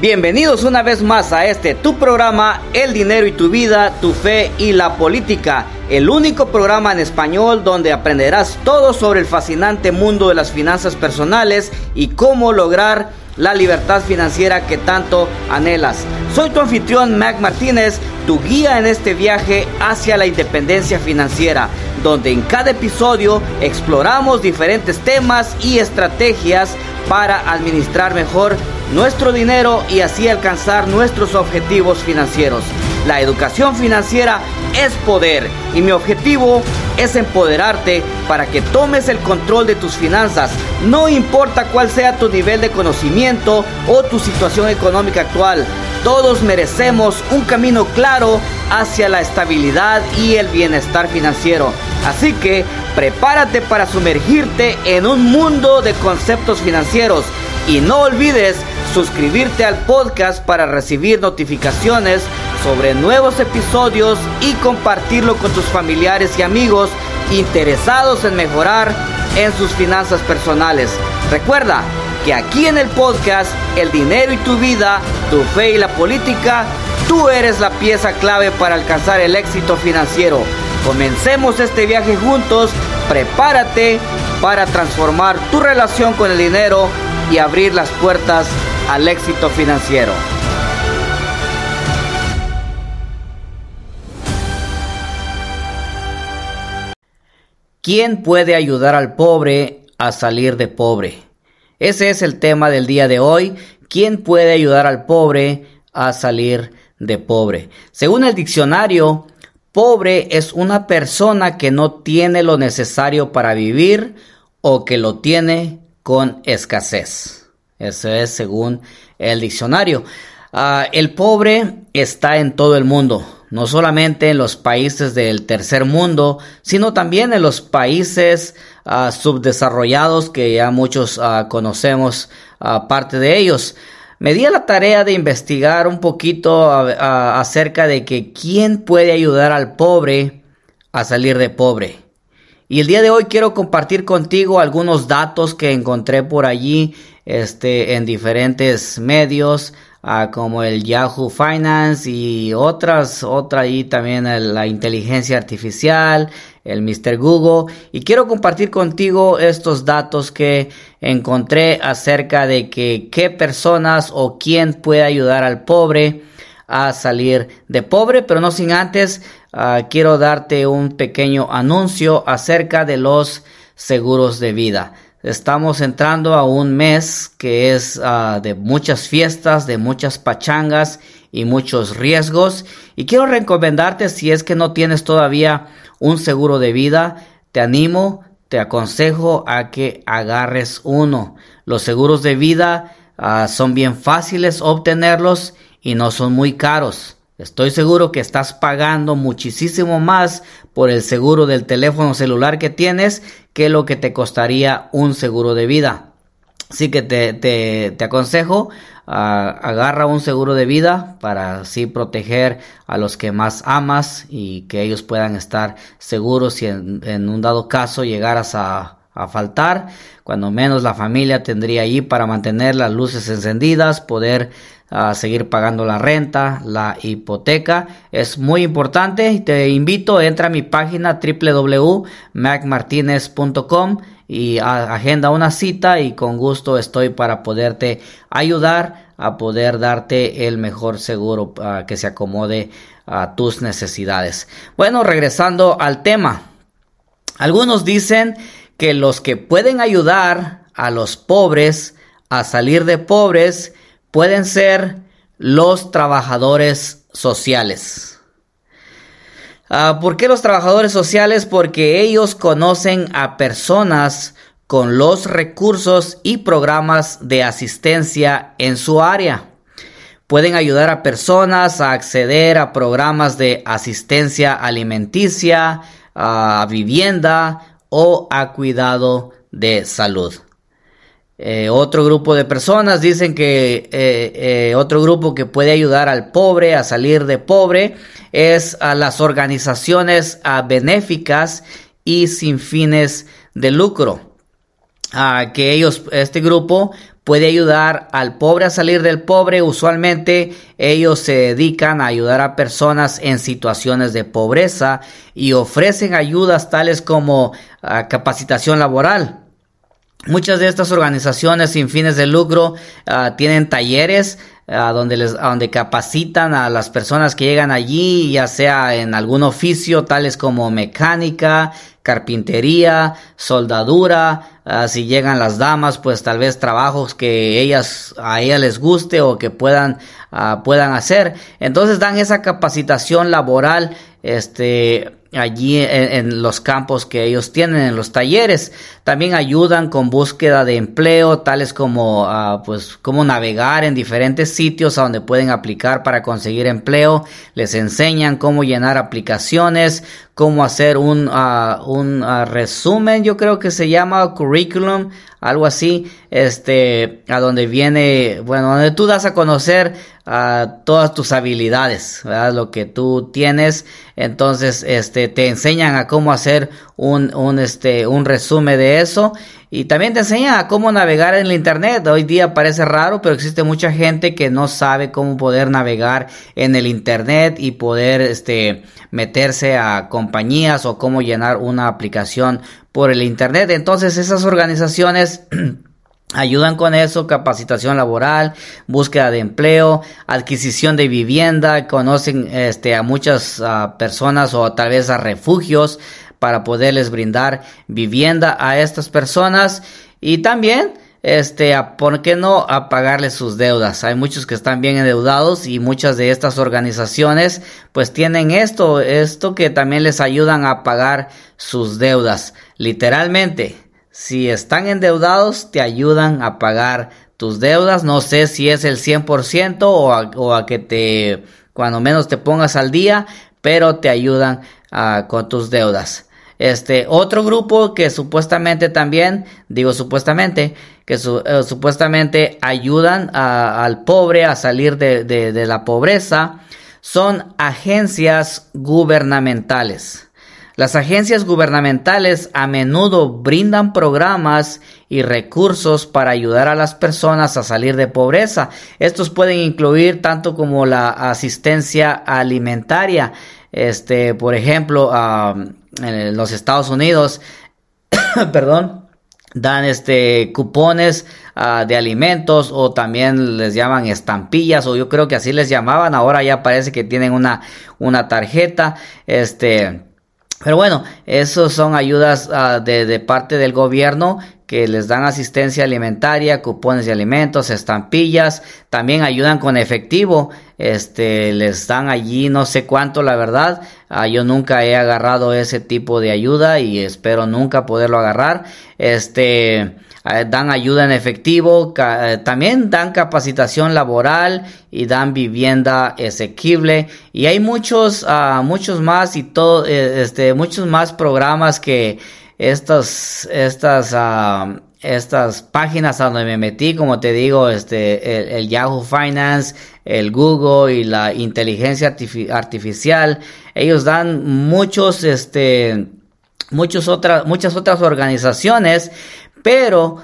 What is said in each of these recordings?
Bienvenidos una vez más a este tu programa El dinero y tu vida, tu fe y la política, el único programa en español donde aprenderás todo sobre el fascinante mundo de las finanzas personales y cómo lograr la libertad financiera que tanto anhelas. Soy tu anfitrión Mac Martínez, tu guía en este viaje hacia la independencia financiera, donde en cada episodio exploramos diferentes temas y estrategias para administrar mejor nuestro dinero y así alcanzar nuestros objetivos financieros. La educación financiera es poder y mi objetivo es empoderarte para que tomes el control de tus finanzas, no importa cuál sea tu nivel de conocimiento o tu situación económica actual. Todos merecemos un camino claro hacia la estabilidad y el bienestar financiero. Así que prepárate para sumergirte en un mundo de conceptos financieros y no olvides suscribirte al podcast para recibir notificaciones sobre nuevos episodios y compartirlo con tus familiares y amigos interesados en mejorar en sus finanzas personales. Recuerda que aquí en el podcast El dinero y tu vida, tu fe y la política, tú eres la pieza clave para alcanzar el éxito financiero. Comencemos este viaje juntos, prepárate para transformar tu relación con el dinero y abrir las puertas al éxito financiero. ¿Quién puede ayudar al pobre a salir de pobre? Ese es el tema del día de hoy. ¿Quién puede ayudar al pobre a salir de pobre? Según el diccionario, pobre es una persona que no tiene lo necesario para vivir o que lo tiene con escasez. Eso es según el diccionario. Ah, el pobre está en todo el mundo no solamente en los países del tercer mundo, sino también en los países ah, subdesarrollados que ya muchos ah, conocemos parte de ellos. Me di a la tarea de investigar un poquito acerca de que quién puede ayudar al pobre a salir de pobre. Y el día de hoy quiero compartir contigo algunos datos que encontré por allí este, en diferentes medios, como el Yahoo Finance y otras, otra ahí también la inteligencia artificial, el Mr. Google. Y quiero compartir contigo estos datos que encontré acerca de que qué personas o quién puede ayudar al pobre a salir de pobre, pero no sin antes ah, quiero darte un pequeño anuncio acerca de los seguros de vida. Estamos entrando a un mes que es ah, de muchas fiestas, de muchas pachangas y muchos riesgos. Y quiero recomendarte si es que no tienes todavía un seguro de vida, te animo, te aconsejo a que agarres uno. Los seguros de vida ah, son bien fáciles obtenerlos y no son muy caros. Estoy seguro que estás pagando muchísimo más por el seguro del teléfono celular que tienes que lo que te costaría un seguro de vida. Así que te, te, aconsejo, ah, agarra un seguro de vida para así proteger a los que más amas y que ellos puedan estar seguros si en, un dado caso llegaras a, a faltar, cuando menos la familia tendría allí para mantener las luces encendidas, poder a seguir pagando la renta, la hipoteca. Es muy importante te invito, entra a mi página www.macmartinez.com y agenda una cita y con gusto estoy para poderte ayudar a poder darte el mejor seguro que se acomode a tus necesidades. Bueno, regresando al tema. Algunos dicen que los que pueden ayudar a los pobres a salir de pobres pueden ser los trabajadores sociales. Ah, ¿Por qué los trabajadores sociales? Porque ellos conocen a personas con los recursos y programas de asistencia en su área. Pueden ayudar a personas a acceder a programas de asistencia alimenticia, a vivienda o a cuidado de salud. Eh, otro grupo de personas dicen que eh, eh, otro grupo que puede ayudar al pobre a salir de pobre es a las organizaciones benéficas y sin fines de lucro. que ellos, este grupo puede ayudar al pobre a salir del pobre. Usualmente ellos se dedican a ayudar a personas en situaciones de pobreza y ofrecen ayudas tales como ah, capacitación laboral. Muchas de estas organizaciones sin fines de lucro ah, tienen talleres a donde, les, donde capacitan a las personas que llegan allí, ya sea en algún oficio, tales como mecánica, carpintería, soldadura, ah, si llegan las damas, pues tal vez trabajos que ellas, a ellas les guste o que puedan, puedan hacer. Entonces dan esa capacitación laboral, este, allí en, los campos que ellos tienen, en los talleres. También ayudan con búsqueda de empleo, tales como uh, pues cómo navegar en diferentes sitios a donde pueden aplicar para conseguir empleo. Les enseñan cómo llenar aplicaciones, cómo hacer un, uh, un uh, resumen, yo creo que se llama curriculum, algo así, este, a donde viene, bueno, donde tú das a conocer a todas tus habilidades, ¿verdad? lo que tú tienes, entonces, este, te enseñan a cómo hacer un, un, este, un resumen de eso y también te enseñan a cómo navegar en el internet. Hoy día parece raro, pero existe mucha gente que no sabe cómo poder navegar en el internet y poder, este, meterse a compañías o cómo llenar una aplicación por el internet. Entonces, esas organizaciones Ayudan con eso, capacitación laboral, búsqueda de empleo, adquisición de vivienda, conocen este, a muchas personas o tal vez a refugios para poderles brindar vivienda a estas personas y también este, ¿por qué no a pagarles sus deudas? Hay muchos que están bien endeudados y muchas de estas organizaciones pues tienen esto, esto que también les ayudan a pagar sus deudas, literalmente si están endeudados, te ayudan a pagar tus deudas. No sé si es el 100% o a, o a que te, cuando menos te pongas al día, pero te ayudan uh, con tus deudas. Este otro grupo que supuestamente también, digo supuestamente, que su, eh, supuestamente ayudan a, al pobre a salir de, de, de la pobreza, son agencias gubernamentales. Las agencias gubernamentales a menudo brindan programas y recursos para ayudar a las personas a salir de pobreza. Estos pueden incluir tanto como la asistencia alimentaria. Este, por ejemplo, en los Estados Unidos, perdón, dan este cupones ah, de alimentos o también les llaman estampillas o yo creo que así les llamaban ahora ya parece que tienen una una tarjeta este pero bueno, esos son ayudas uh, de, de, parte del gobierno que les dan asistencia alimentaria, cupones de alimentos, estampillas, también ayudan con efectivo, este, les dan allí no sé cuánto, la verdad, uh, yo nunca he agarrado ese tipo de ayuda y espero nunca poderlo agarrar, este, eh, dan ayuda en efectivo, eh, también dan capacitación laboral y dan vivienda asequible. Y hay muchos, uh, muchos más y todo, eh, este, muchos más programas que estas, estas, estas páginas a donde me metí, como te digo, este, el, Yahoo Finance, el Google y la inteligencia artificial, ellos dan muchos, este, muchos otras, muchas otras organizaciones pero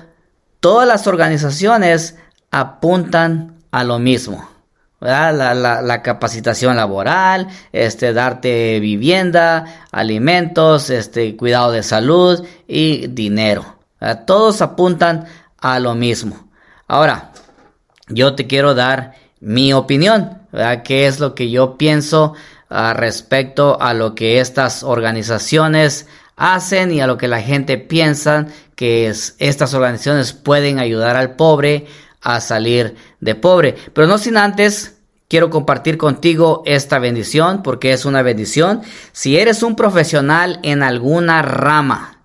todas las organizaciones apuntan a lo mismo. La, la, capacitación laboral, este, darte vivienda, alimentos, este, cuidado de salud y dinero. Todos apuntan a lo mismo. Ahora, yo te quiero dar mi opinión, ¿verdad? ¿Qué es lo que yo pienso uh, respecto a lo que estas organizaciones hacen y a lo que la gente piensa que es, estas organizaciones pueden ayudar al pobre a salir de pobre. Pero no sin antes quiero compartir contigo esta bendición porque es una bendición. Si eres un profesional en alguna rama,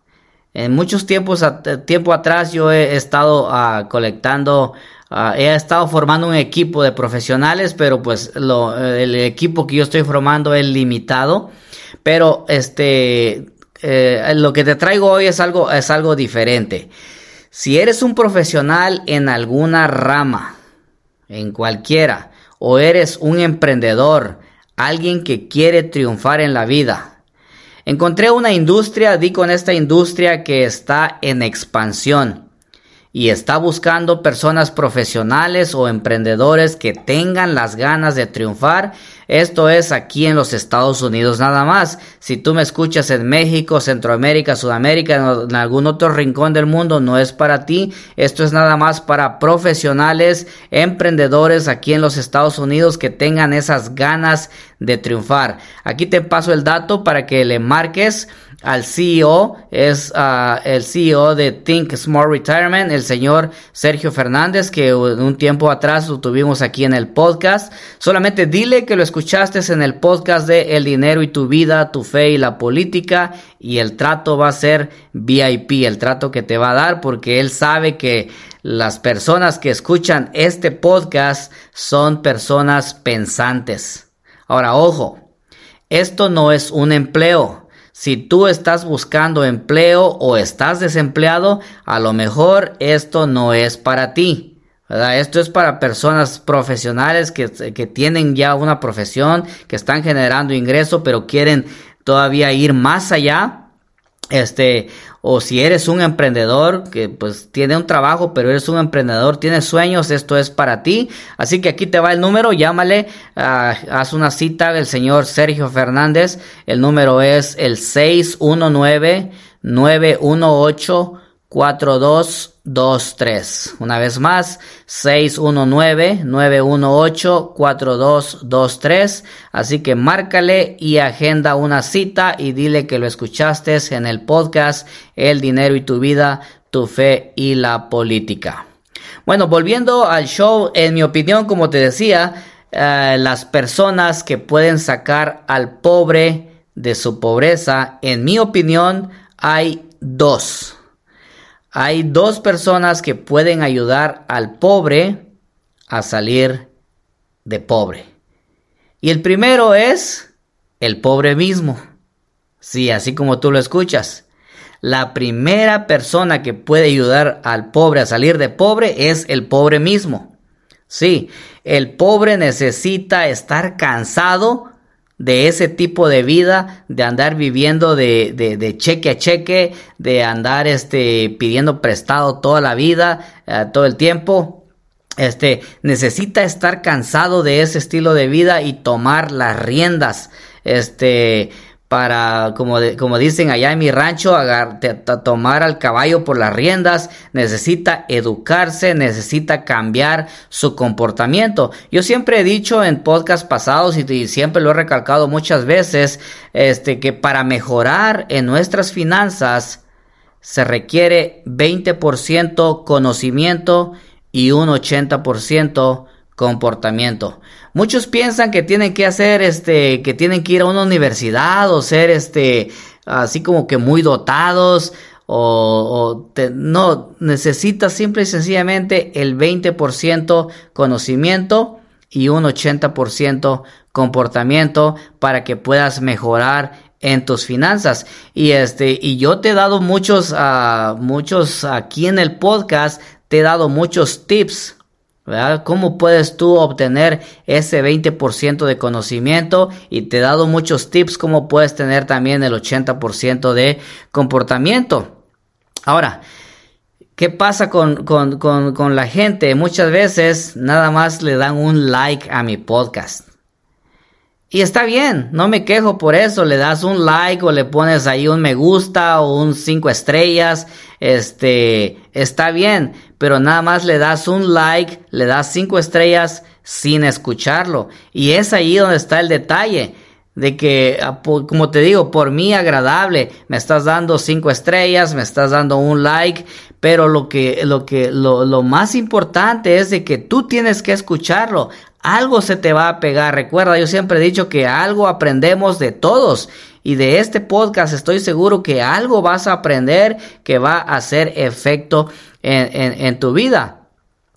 en muchos tiempos tiempo atrás yo he estado uh, colectando uh, he estado formando un equipo de profesionales, pero pues el equipo que yo estoy formando es limitado. Pero este eh, lo que te traigo hoy es algo, es algo diferente. Si eres un profesional en alguna rama, en cualquiera, o eres un emprendedor, alguien que quiere triunfar en la vida, encontré una industria, di con esta industria que está en expansión. y está buscando personas profesionales o emprendedores que tengan las ganas de triunfar, esto es aquí en los Estados Unidos nada más. Si tú me escuchas en México, Centroamérica, Sudamérica, en algún otro rincón del mundo, no es para ti. Esto es nada más para profesionales, emprendedores aquí en los Estados Unidos que tengan esas ganas de triunfar. Aquí te paso el dato para que le marques al CEO, es ah, el CEO de Think Smart Retirement, el señor Sergio Fernández, que un tiempo atrás lo tuvimos aquí en el podcast. Solamente dile que lo escuchaste en el podcast de El dinero y tu vida, tu fe y la política, y el trato va a ser VIP, el trato que te va a dar, porque él sabe que las personas que escuchan este podcast son personas pensantes. Ahora, ojo, esto no es un empleo. Si tú estás buscando empleo o estás desempleado, a lo mejor esto no es para ti. Esto es para personas profesionales que, que tienen ya una profesión, que están generando ingreso, pero quieren todavía ir más allá este, o si eres un emprendedor que pues tiene un trabajo, pero eres un emprendedor, tienes sueños, esto es para ti. Así que aquí te va el número, llámale, uh, haz una cita del señor Sergio Fernández. El número es el 619 918 4223. Una vez más, 619-918-4223. Así que márcale y agenda una cita y dile que lo escuchaste en el podcast El dinero y tu vida, tu fe y la política. Bueno, volviendo al show, en mi opinión, como te decía, eh, las personas que pueden sacar al pobre de su pobreza, en mi opinión, hay dos hay dos personas que pueden ayudar al pobre a salir de pobre. Y el primero es el pobre mismo. Sí, así como tú lo escuchas. La primera persona que puede ayudar al pobre a salir de pobre es el pobre mismo. Sí, el pobre necesita estar cansado de ese tipo de vida, de andar viviendo de, de, cheque a cheque, de andar este, pidiendo prestado toda la vida, eh, todo el tiempo. Este, necesita estar cansado de ese estilo de vida y tomar las riendas. Este, para, como, como dicen allá en mi rancho, tomar al caballo por las riendas, necesita educarse, necesita cambiar su comportamiento. Yo siempre he dicho en podcasts pasados y, siempre lo he recalcado muchas veces, este, que para mejorar en nuestras finanzas se requiere 20% conocimiento y un 80% comportamiento. Muchos piensan que tienen que hacer este, que tienen que ir a una universidad o ser este, así como que muy dotados o, no, necesitas simple y sencillamente el 20% conocimiento y un 80% comportamiento para que puedas mejorar en tus finanzas y este y yo te he dado muchos uh, muchos aquí en el podcast te he dado muchos tips ¿Cómo puedes tú obtener ese 20% de conocimiento? Y te he dado muchos tips cómo puedes tener también el 80% de comportamiento. Ahora, ¿qué pasa con, con, con, con la gente? Muchas veces nada más le dan un like a mi podcast. Y está bien, no me quejo por eso, le das un like o le pones ahí un me gusta o un 5 estrellas, este, está bien, pero nada más le das un like, le das 5 estrellas sin escucharlo. Y es ahí donde está el detalle de que, ah, como te digo, por mí agradable, me estás dando cinco estrellas, me estás dando un like, pero lo que, lo que, lo, lo más importante es de que tú tienes que escucharlo algo se te va a pegar. Recuerda, yo siempre he dicho que algo aprendemos de todos. Y de este podcast estoy seguro que algo vas a aprender que va a hacer efecto en, tu vida.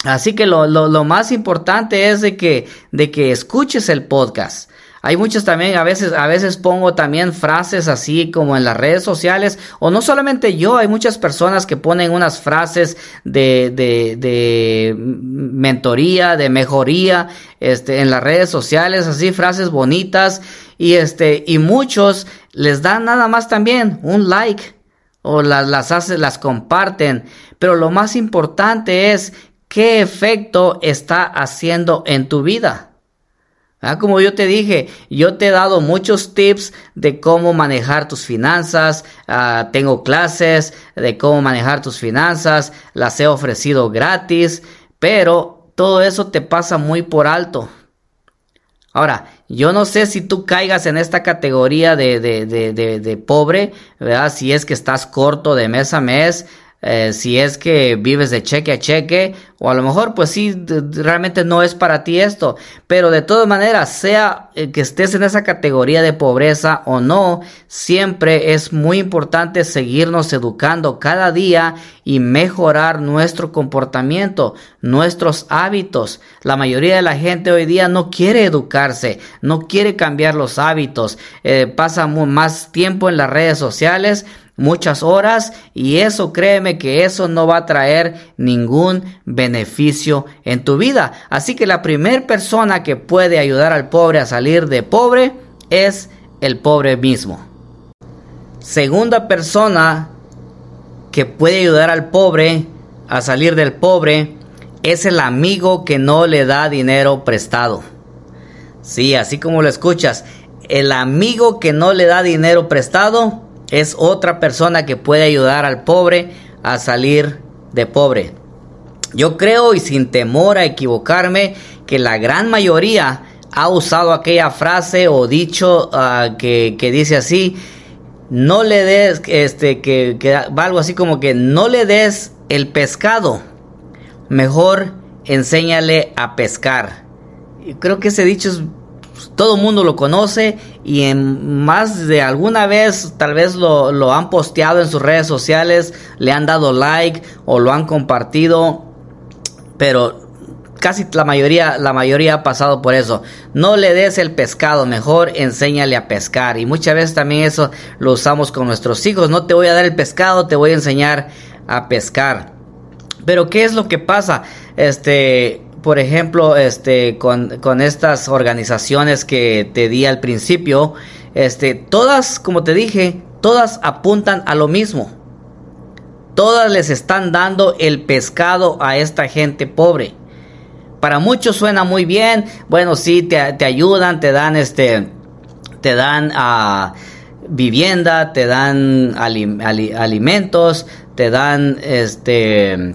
Así que lo, lo, más importante es de que, de que escuches el podcast. Hay muchos también, a veces, a veces pongo también frases así como en las redes sociales, o no solamente yo, hay muchas personas que ponen unas frases de, de, de mentoría, de mejoría, este, en las redes sociales, así frases bonitas, y este, y muchos les dan nada más también un like, o las, las haces, las comparten, pero lo más importante es qué efecto está haciendo en tu vida. Ah, como yo te dije, yo te he dado muchos tips de cómo manejar tus finanzas, ah, tengo clases de cómo manejar tus finanzas, las he ofrecido gratis, pero todo eso te pasa muy por alto. Ahora, yo no sé si tú caigas en esta categoría de, de, de, de, pobre, ¿verdad? Si es que estás corto de mes a mes, eh, si es que vives de cheque a cheque, o a lo mejor pues sí, realmente no es para ti esto, pero de todas maneras, sea eh, que estés en esa categoría de pobreza o no, siempre es muy importante seguirnos educando cada día y mejorar nuestro comportamiento, nuestros hábitos. La mayoría de la gente hoy día no quiere educarse, no quiere cambiar los hábitos, eh, pasa más tiempo en las redes sociales, muchas horas y eso créeme que eso no va a traer ningún beneficio en tu vida. Así que la primera persona que puede ayudar al pobre a salir de pobre es el pobre mismo. Segunda persona que puede ayudar al pobre a salir del pobre es el amigo que no le da dinero prestado. Sí, así como lo escuchas, el amigo que no le da dinero prestado es otra persona que puede ayudar al pobre a salir de pobre. Yo creo y sin temor a equivocarme que la gran mayoría ha usado aquella frase o dicho ah, que, dice así, no le des, este, que, que algo así como que no le des el pescado, mejor enséñale a pescar. Creo que ese dicho es todo el mundo lo conoce y en más de alguna vez tal vez lo, lo, han posteado en sus redes sociales, le han dado like o lo han compartido, pero casi la mayoría, la mayoría ha pasado por eso. No le des el pescado, mejor enséñale a pescar. Y muchas veces también eso lo usamos con nuestros hijos. No te voy a dar el pescado, te voy a enseñar a pescar. Pero ¿qué es lo que pasa? Este, por ejemplo, este, con, con, estas organizaciones que te di al principio, este, todas, como te dije, todas apuntan a lo mismo. Todas les están dando el pescado a esta gente pobre. Para muchos suena muy bien. Bueno, sí, te, ayudan, te dan este, te dan uh, vivienda, te dan alimentos, te dan este,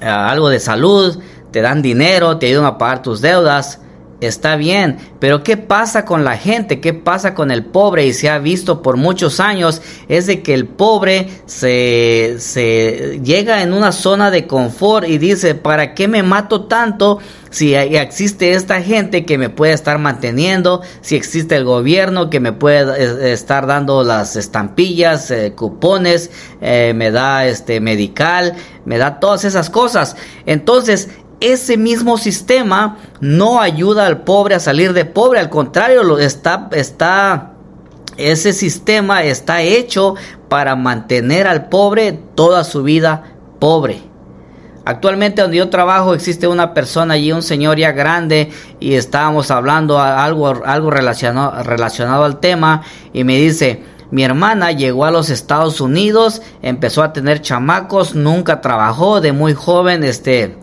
ah, algo de salud te dan dinero, te ayudan a pagar tus deudas, está bien, pero ¿qué pasa con la gente? ¿Qué pasa con el pobre? Y se ha visto por muchos años es de que el pobre se, se llega en una zona de confort y dice, ¿para qué me mato tanto? Si existe esta gente que me puede estar manteniendo, si existe el gobierno que me puede eh, estar dando las estampillas, eh, cupones, eh, me da este medical, me da todas esas cosas. Entonces, ese mismo sistema no ayuda al pobre a salir de pobre, al contrario, está, ese sistema está hecho para mantener al pobre toda su vida pobre. Actualmente donde yo trabajo existe una persona allí, un señor ya grande, y estábamos hablando algo, algo relacionado, relacionado al tema, y me dice, mi hermana llegó a los Estados Unidos, empezó a tener chamacos, nunca trabajó, de muy joven, este,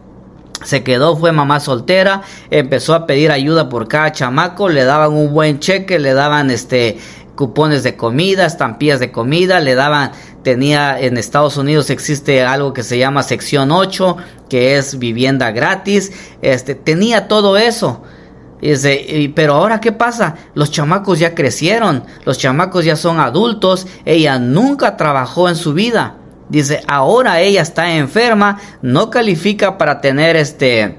se quedó, fue mamá soltera, empezó a pedir ayuda por cada chamaco, le daban un buen cheque, le daban este cupones de comida, estampillas de comida, le daban, tenía en Estados Unidos existe algo que se llama sección 8, que es vivienda gratis, este, tenía todo eso. pero ahora qué pasa? Los chamacos ya crecieron, los chamacos ya son adultos, ella nunca trabajó en su vida. Dice, ahora ella está enferma, no califica para tener este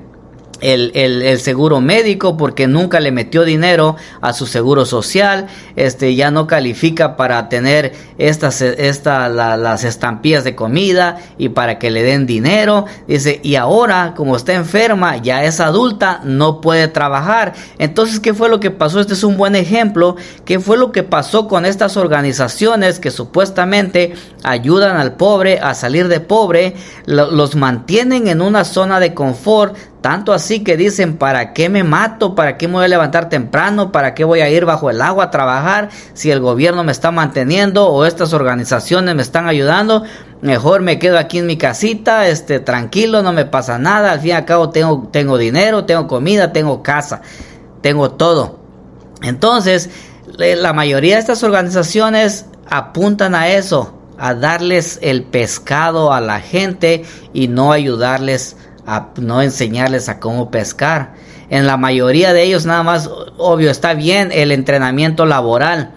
el, el, seguro médico porque nunca le metió dinero a su seguro social, este ya no califica para tener estas esta, las estampillas de comida y para que le den dinero, dice, y ahora como está enferma, ya es adulta, no puede trabajar. Entonces, ¿qué fue lo que pasó? Este es un buen ejemplo, ¿qué fue lo que pasó con estas organizaciones que supuestamente ayudan al pobre a salir de pobre, los mantienen en una zona de confort, Tanto así que dicen, ¿para qué me mato? ¿Para qué me voy a levantar temprano? ¿Para qué voy a ir bajo el agua a trabajar si el gobierno me está manteniendo o estas organizaciones me están ayudando? Mejor me quedo aquí en mi casita, este, tranquilo, no me pasa nada. Al fin y al cabo tengo, tengo dinero, tengo comida, tengo casa, tengo todo. Entonces, la mayoría de estas organizaciones apuntan a eso, a darles el pescado a la gente y no ayudarles a no enseñarles a cómo pescar. En la mayoría de ellos nada más, obvio, está bien el entrenamiento laboral,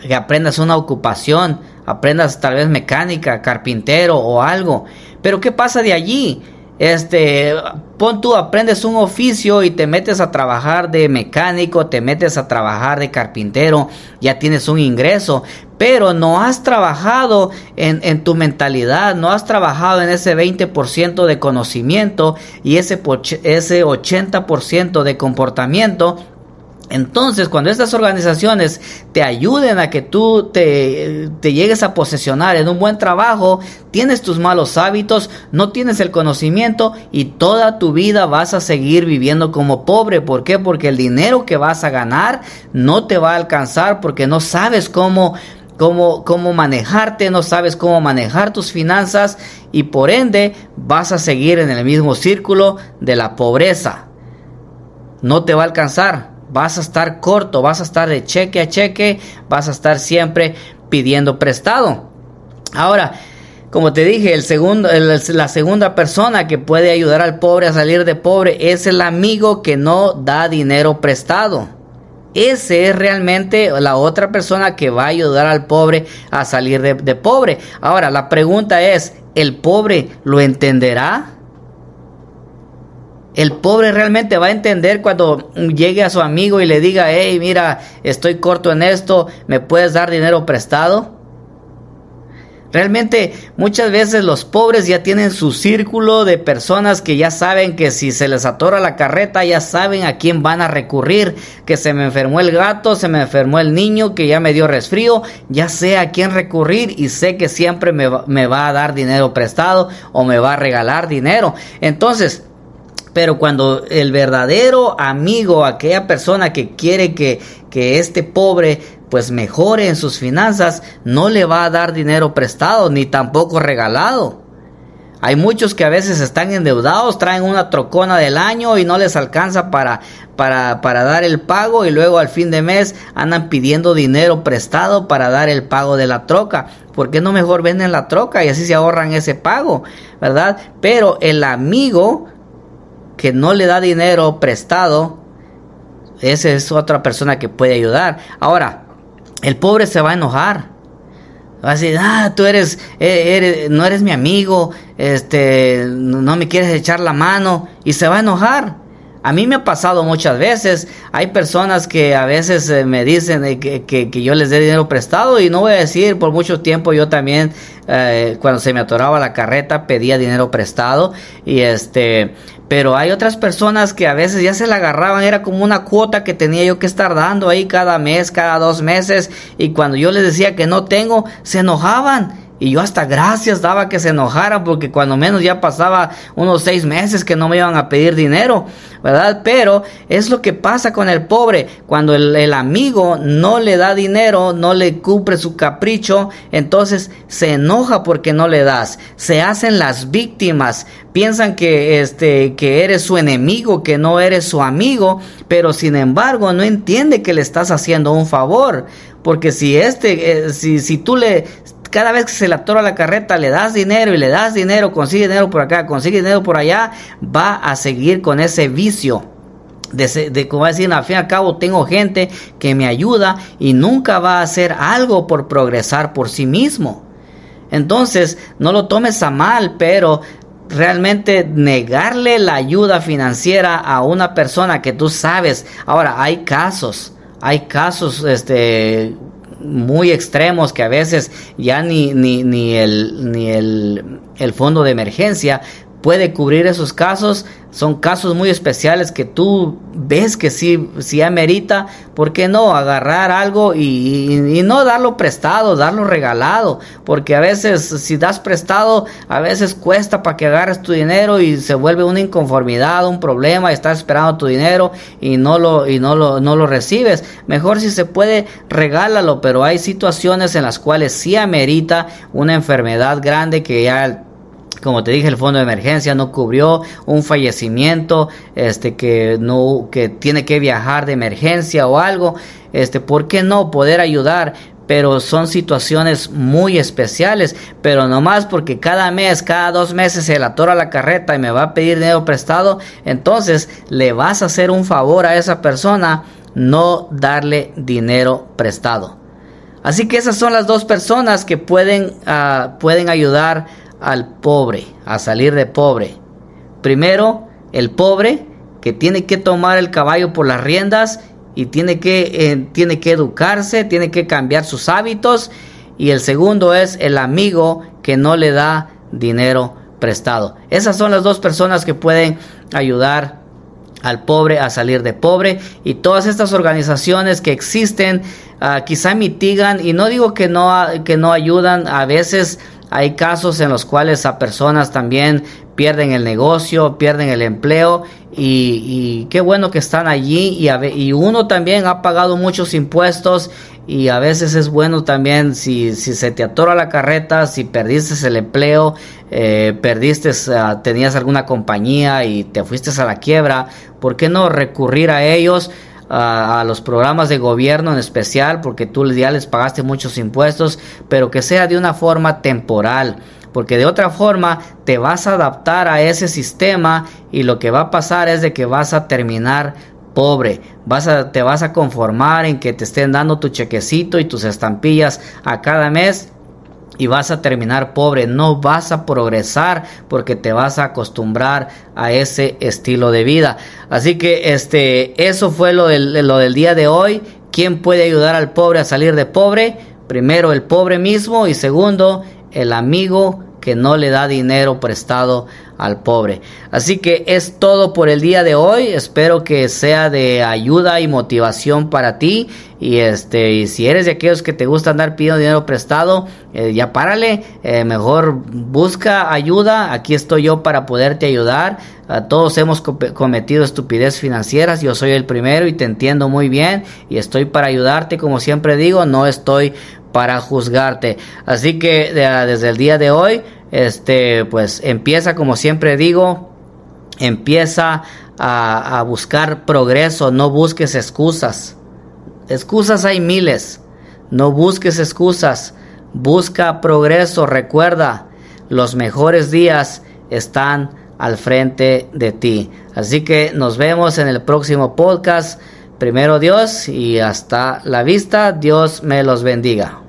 que aprendas una ocupación, aprendas tal vez mecánica, carpintero o algo. Pero ¿qué pasa de allí? Este, pon tú, aprendes un oficio y te metes a trabajar de mecánico, te metes a trabajar de carpintero, ya tienes un ingreso, pero no has trabajado en, tu mentalidad, no has trabajado en ese 20% de conocimiento y ese, ese 80% de comportamiento entonces, cuando estas organizaciones te ayuden a que tú te, llegues a posesionar en un buen trabajo, tienes tus malos hábitos, no tienes el conocimiento y toda tu vida vas a seguir viviendo como pobre. ¿Por qué? Porque el dinero que vas a ganar no te va a alcanzar porque no sabes cómo Cómo, cómo, manejarte, no sabes cómo manejar tus finanzas y por ende vas a seguir en el mismo círculo de la pobreza. No te va a alcanzar vas a estar corto, vas a estar de cheque a cheque, vas a estar siempre pidiendo prestado. Ahora, como te dije, el segundo, la segunda persona que puede ayudar al pobre a salir de pobre es el amigo que no da dinero prestado. Ese es realmente la otra persona que va a ayudar al pobre a salir de, de pobre. Ahora, la pregunta es, ¿el pobre lo entenderá? El pobre realmente va a entender cuando llegue a su amigo y le diga, hey, mira, estoy corto en esto, ¿me puedes dar dinero prestado? Realmente muchas veces los pobres ya tienen su círculo de personas que ya saben que si se les atora la carreta ya saben a quién van a recurrir, que se me enfermó el gato, se me enfermó el niño, que ya me dio resfrío, ya sé a quién recurrir y sé que siempre me me va a dar dinero prestado o me va a regalar dinero. Entonces, pero cuando el verdadero amigo, aquella persona que quiere que, que este pobre pues mejore en sus finanzas, no le va a dar dinero prestado ni tampoco regalado. Hay muchos que a veces están endeudados, traen una trocona del año y no les alcanza para, para, para, dar el pago y luego al fin de mes andan pidiendo dinero prestado para dar el pago de la troca. ¿Por qué no mejor venden la troca y así se ahorran ese pago? ¿Verdad? Pero el amigo que no le da dinero prestado, esa es otra persona que puede ayudar. Ahora, el pobre se va a enojar. Va a decir, ah, tú eres, eh, eres, no eres mi amigo, este, no me quieres echar la mano, y se va a enojar. A mí me ha pasado muchas veces. Hay personas que a veces eh, me dicen que, que, yo les dé dinero prestado y no voy a decir, por mucho tiempo yo también, eh, cuando se me atoraba la carreta, pedía dinero prestado. Y este, pero hay otras personas que a veces ya se la agarraban, era como una cuota que tenía yo que estar dando ahí cada mes, cada dos meses. Y cuando yo les decía que no tengo, se enojaban y yo hasta gracias daba que se enojaran porque cuando menos ya pasaba unos seis meses que no me iban a pedir dinero, ¿verdad? Pero es lo que pasa con el pobre. Cuando el, amigo no le da dinero, no le cumple su capricho, entonces se enoja porque no le das. Se hacen las víctimas. Piensan que, este, que eres su enemigo, que no eres su amigo, pero sin embargo no entiende que le estás haciendo un favor. Porque si este, eh, si, si tú le, cada vez que se le atora la carreta le das dinero y le das dinero, consigue dinero por acá, consigue dinero por allá, va a seguir con ese vicio. De, de como decir, al fin y al cabo tengo gente que me ayuda y nunca va a hacer algo por progresar por sí mismo. Entonces, no lo tomes a mal, pero realmente negarle la ayuda financiera a una persona que tú sabes. Ahora, hay casos, hay casos, este, muy extremos que a veces ya ni, ni, ni, el, ni el, el fondo de emergencia puede cubrir esos casos. Son casos muy especiales que tú ves que sí, sí amerita, ¿por qué no? Agarrar algo y, no darlo prestado, darlo regalado, porque a veces si das prestado, a veces cuesta para que agarres tu dinero y se vuelve una inconformidad, un problema, y estás esperando tu dinero y no lo, y no lo, no lo recibes. Mejor si se puede, regálalo, pero hay situaciones en las cuales sí amerita una enfermedad grande que ya como te dije, el fondo de emergencia no cubrió un fallecimiento, este que no que tiene que viajar de emergencia o algo, este, ¿por qué no poder ayudar? Pero son situaciones muy especiales, pero nomás porque cada mes, cada dos meses se le atora la carreta y me va a pedir dinero prestado, entonces le vas a hacer un favor a esa persona no darle dinero prestado. Así que esas son las dos personas que pueden, uh, pueden ayudar al pobre, a salir de pobre. Primero, el pobre que tiene que tomar el caballo por las riendas y tiene que, eh, tiene que educarse, tiene que cambiar sus hábitos. Y el segundo es el amigo que no le da dinero prestado. Esas son las dos personas que pueden ayudar al pobre a salir de pobre y todas estas organizaciones que existen ah, quizá mitigan y no digo que no, que no ayudan a veces hay casos en los cuales a personas también pierden el negocio, pierden el empleo y, qué bueno que están allí y, y, uno también ha pagado muchos impuestos y a veces es bueno también si, si se te atora la carreta, si perdiste el empleo, eh, perdiste, ah, tenías alguna compañía y te fuiste a la quiebra, ¿por qué no recurrir a ellos? A, los programas de gobierno en especial, porque tú ya les pagaste muchos impuestos, pero que sea de una forma temporal porque de otra forma te vas a adaptar a ese sistema y lo que va a pasar es de que vas a terminar pobre, vas a, te vas a conformar en que te estén dando tu chequecito y tus estampillas a cada mes y vas a terminar pobre, no vas a progresar porque te vas a acostumbrar a ese estilo de vida. Así que este eso fue lo del, lo del día de hoy. ¿Quién puede ayudar al pobre a salir de pobre? Primero el pobre mismo y segundo el amigo que no le da dinero prestado al pobre. Así que es todo por el día de hoy. Espero que sea de ayuda y motivación para ti. Y este, si eres de aquellos que te gusta andar pidiendo dinero prestado, eh, ya párale. Eh, mejor busca ayuda. Aquí estoy yo para poderte ayudar. todos hemos cometido estupidez financieras. Yo soy el primero y te entiendo muy bien. Y estoy para ayudarte, como siempre digo. No estoy para juzgarte. Así que desde el día de hoy, este, pues empieza, como siempre digo, empieza a, a buscar progreso, no busques excusas. Excusas hay miles, no busques excusas, busca progreso, recuerda, los mejores días están al frente de ti. Así que nos vemos en el próximo podcast. Primero Dios y hasta la vista. Dios me los bendiga.